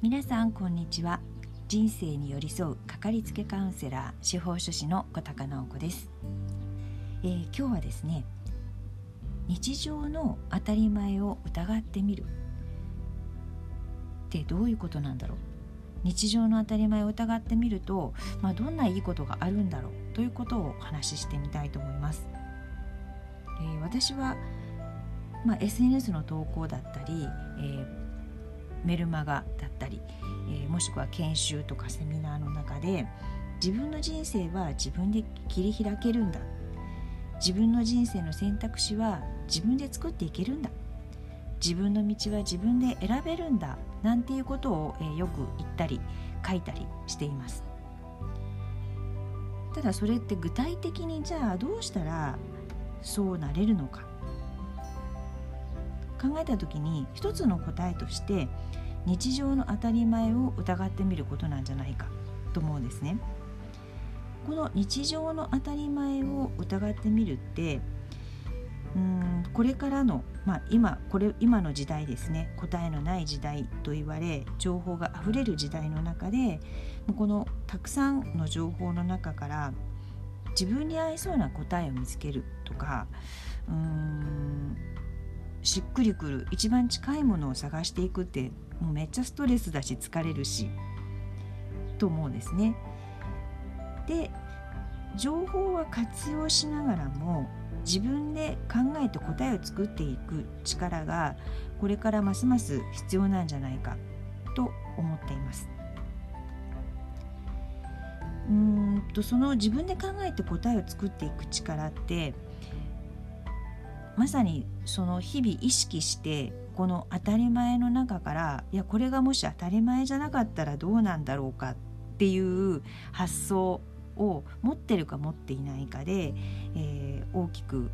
皆さんこんにちは。人生に寄り添うかかりつけカウンセラー司法書士の小高直子です、えー、今日はですね日常の当たり前を疑ってみる。ってどういうことなんだろう。日常の当たり前を疑ってみると、まあ、どんないいことがあるんだろうということをお話ししてみたいと思います。えー、私は、まあ、SNS の投稿だったり、えー、メルマガだったり、えー、もしくは研修とかセミナーの中で自分の人生は自分で切り開けるんだ。自分の人生の選択肢は自分で作っていけるんだ。自分の道は自分で選べるんだ。なんていうことを、えー、よく言ったり書いたりしています。ただそれって具体的にじゃあどうしたらそうなれるのか。考えた時に一つの答えとして日常の当たり前を疑ってみることなんじゃないかと思うんですね。この日常の当たり前を疑ってみるってうんこれからの、まあ、今これ今の時代ですね答えのない時代と言われ情報があふれる時代の中でこのたくさんの情報の中から自分に合いそうな答えを見つけるとかうんしっくりくる一番近いものを探していくってもうめっちゃストレスだし疲れるしと思うんですね。で情報は活用しながらも自分で考えて答えを作っていく力がこれからますます必要なんじゃないかと思っています。うんとその自分で考えて答えを作っていく力ってまさにその日々意識してこの当たり前の中からいやこれがもし当たり前じゃなかったらどうなんだろうかっていう発想を持ってるか持っていないかで、えー、大きく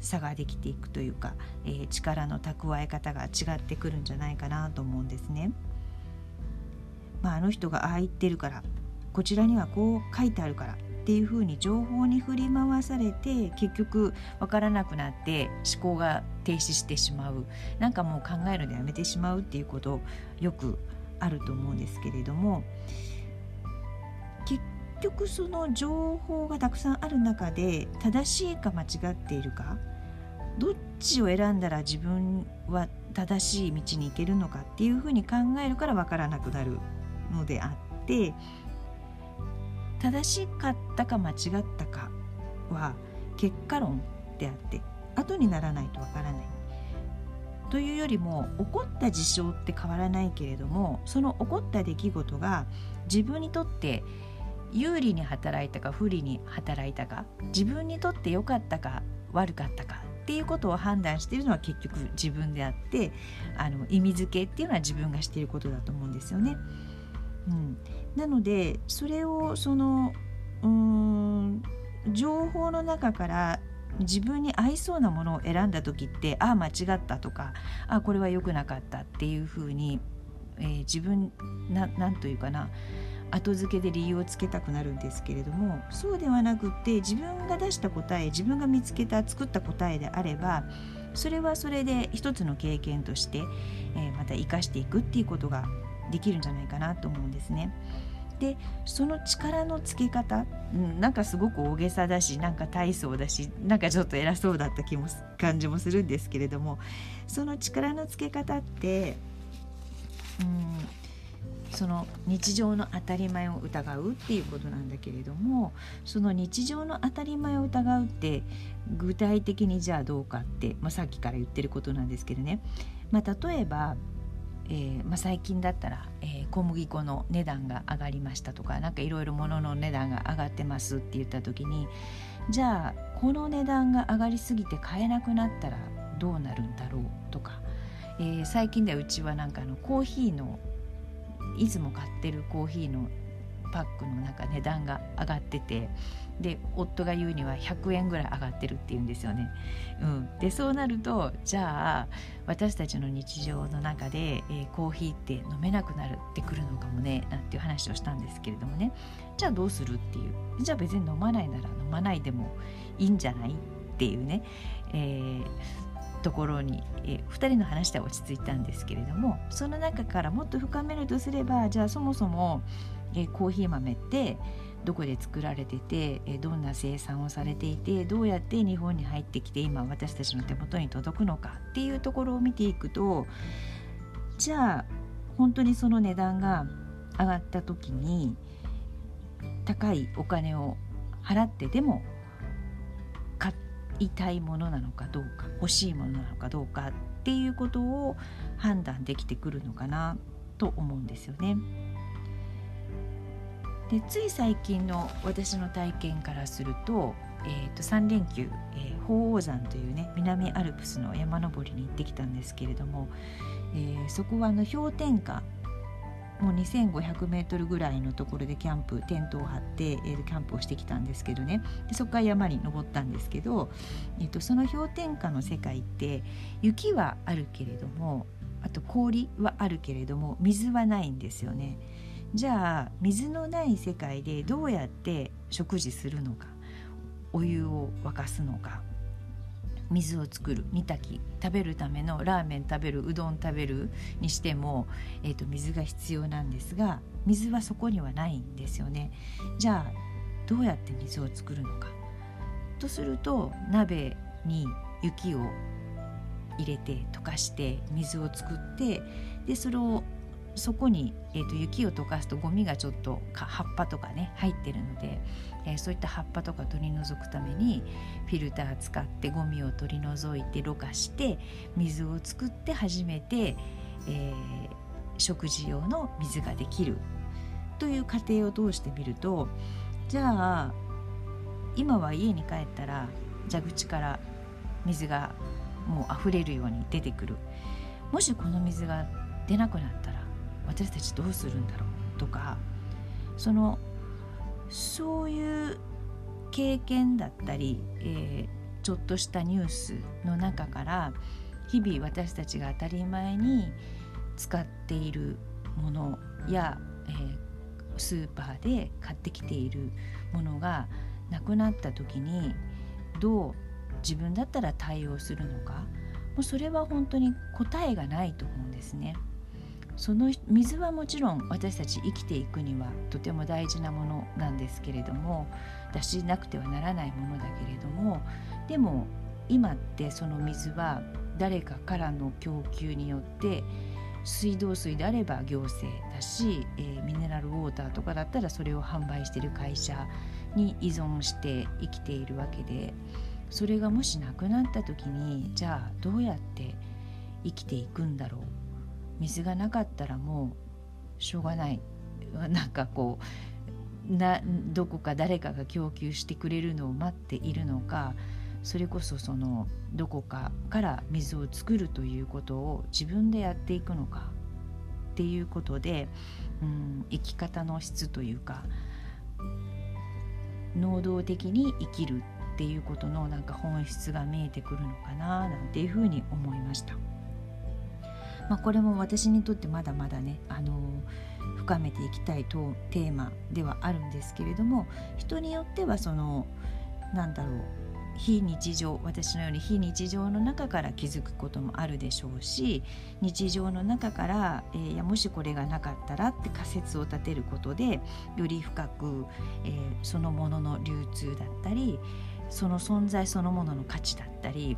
差ができていくというか、えー、力の蓄え方が違ってくるんじゃないかなと思うんですね。まあ、あの人がああ言ってるからこちらにはこう書いてあるからっていうふうに情報に振り回されて結局分からなくなって思考が停止してしまう。なんかもう考えるのやめてしまうっていうことよくあると思うんですけれども結局その情報がたくさんある中で正しいか間違っているかどっちを選んだら自分は正しい道に行けるのかっていうふうに考えるから分からなくなるのであって正しかったか間違ったかは結果論であって後にならないとわからないというよりも起こった事象って変わらないけれどもその起こった出来事が自分にとって有利に働いたか不利に働いたか自分にとって良かったか悪かったかっていうことを判断しているのは結局自分であってあの意味付けっていうのは自分がしていることだと思うんですよね。うん、なのでそれをそのうん情報の中から自分に合いそうなものを選んだ時ってああ間違ったとかあこれは良くなかったっていうふうに、えー、自分ななんというかな後付けで理由をつけたくなるんですけれどもそうではなくって自分が出した答え自分が見つけた作った答えであればそれはそれで一つの経験として、えー、また生かしていくっていうことができるんじゃないかなと思うんですね。でその力のつけ方、うん、なんかすごく大げさだしなんか大層だしなんかちょっと偉そうだった気も感じもするんですけれどもその力のつけ方って、うん、その日常の当たり前を疑うっていうことなんだけれどもその日常の当たり前を疑うって具体的にじゃあどうかって、まあ、さっきから言ってることなんですけどね、まあ、例えばえー、まあ、最近だったら、えー、小麦粉の値段が上がりましたとか何かいろいろ物の値段が上がってますって言った時にじゃあこの値段が上がりすぎて買えなくなったらどうなるんだろうとか、えー、最近ではうちはなんかあのコーヒーのいつも買ってるコーヒーのパックのなんか値段が上がっててで夫が言うには100円ぐらい上がってるっていうんですよね。うん、でそうなるとじゃあ私たちの日常の中で、えー、コーヒーって飲めなくなるってくるのかもねなんていう話をしたんですけれどもね。じゃあどうするっていう。じゃあ別に飲まないなら飲まないでもいいんじゃないっていうね、えー、ところに、え2人の話では落ち着いたんですけれどもその中からもっと深めるとすればじゃあそもそも、えコーヒー豆ってどこで作られててえどんな生産をされていてどうやって日本に入ってきて今私たちの手元に届くのかっていうところを見ていくとじゃあ本当にその値段が上がった時に高いお金を払ってでも買いたいものなのかどうか欲しいものなのかどうかっていうことを判断できてくるのかなと思うんですよね。でつい最近の私の体験からすると,、えー、と3連休、えー、鳳凰山というね南アルプスの山登りに行ってきたんですけれども、えー、そこはあの氷点下もう 2500m ぐらいのところでキャンプテントを張って、えー、キャンプをしてきたんですけどねでそこから山に登ったんですけど、えーと、その氷点下の世界って雪はあるけれどもあと氷はあるけれども水はないんですよね。じゃあ水のない世界でどうやって食事するのかお湯を沸かすのか水を作る煮炊き食べるためのラーメン食べるうどん食べるにしても、えーと、水が必要なんですが水はそこにはないんですよね。じゃあどうやって水を作るのかとすると鍋に雪を入れて溶かして水を作ってでそれをそこに、えーと、雪を溶かすとゴミがちょっと葉っぱとかね入ってるので、えー、そういった葉っぱとか取り除くためにフィルター使ってゴミを取り除いてろ過して水を作って初めて、えー、食事用の水ができる。という過程を通してみるとじゃあ今は家に帰ったら蛇口から水がもう溢れるように出てくる。もしこの水が出なくなったら私たちどうするんだろうとかそのそういう経験だったり、えー、ちょっとしたニュースの中から日々私たちが当たり前に使っているものや、えー、スーパーで買ってきているものがなくなった時にどう自分だったら対応するのかもうそれは本当に答えがないと思うんですね。その水はもちろん私たち生きていくにはとても大事なものなんですけれども出しなくてはならないものだけれどもでも今ってその水は誰かからの供給によって水道水であれば行政だし、えー、ミネラルウォーターとかだったらそれを販売してる会社に依存して生きているわけでそれがもしなくなった時にじゃあどうやって生きていくんだろう水がなかったらもうしょうがない なんかこうなどこか誰かが供給してくれるのを待っているのかそれこそそのどこかから水を作るということを自分でやっていくのかっていうことで、うん、生き方の質というか能動的に生きるっていうことのなんか本質が見えてくるのかななんていうふうに思いました。まあ、これも私にとってまだまだね、あの深めていきたいとテーマではあるんですけれども人によってはそのなんだろう非日常私のように非日常の中から気づくこともあるでしょうし日常の中から、えー、いやもしこれがなかったらって仮説を立てることでより深く、えー、そのものの流通だったりその存在そのものの価値だったり、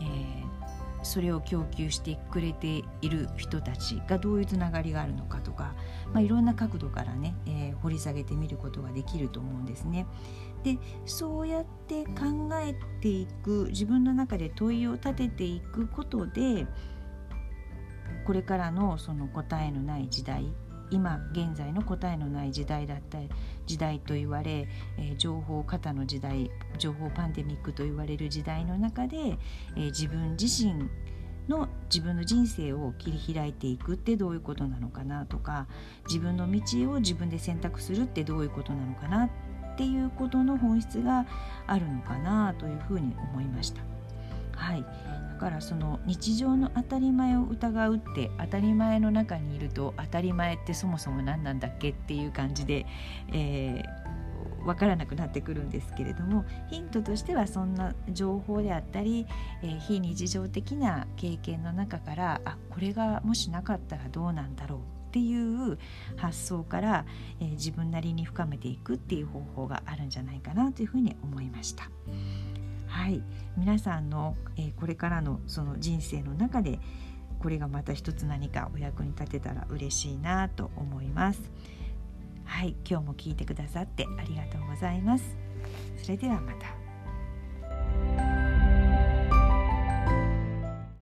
えー、それを供給してくれている人たちがどういうつながりがあるのかとか、まあ、いろんな角度からね、えー、掘り下げてみることができると思うんですね。でそうやって考えていく自分の中で問いを立てていくことでこれからのその答えのない時代今現在の答えのない時代だった時代と言われ、えー、情報過多の時代情報パンデミックと言われる時代の中で、えー、自分自身の自分の人生を切り開いていくってどういうことなのかなとか自分の道を自分で選択するってどういうことなのかなっていうことの本質があるのかなというふうに思いました。はいだからその日常の当たり前を疑うって当たり前の中にいると当たり前ってそもそも何なんだっけっていう感じで、えー、分からなくなってくるんですけれどもヒントとしてはそんな情報であったり、えー、非日常的な経験の中からあこれがもしなかったらどうなんだろうっていう発想から、えー、自分なりに深めていくっていう方法があるんじゃないかなというふうに思いました。はい皆さんの、えー、これからのその人生の中でこれがまた一つ何かお役に立てたら嬉しいなと思います。はい今日も聞いてくださってありがとうございます。それではまた。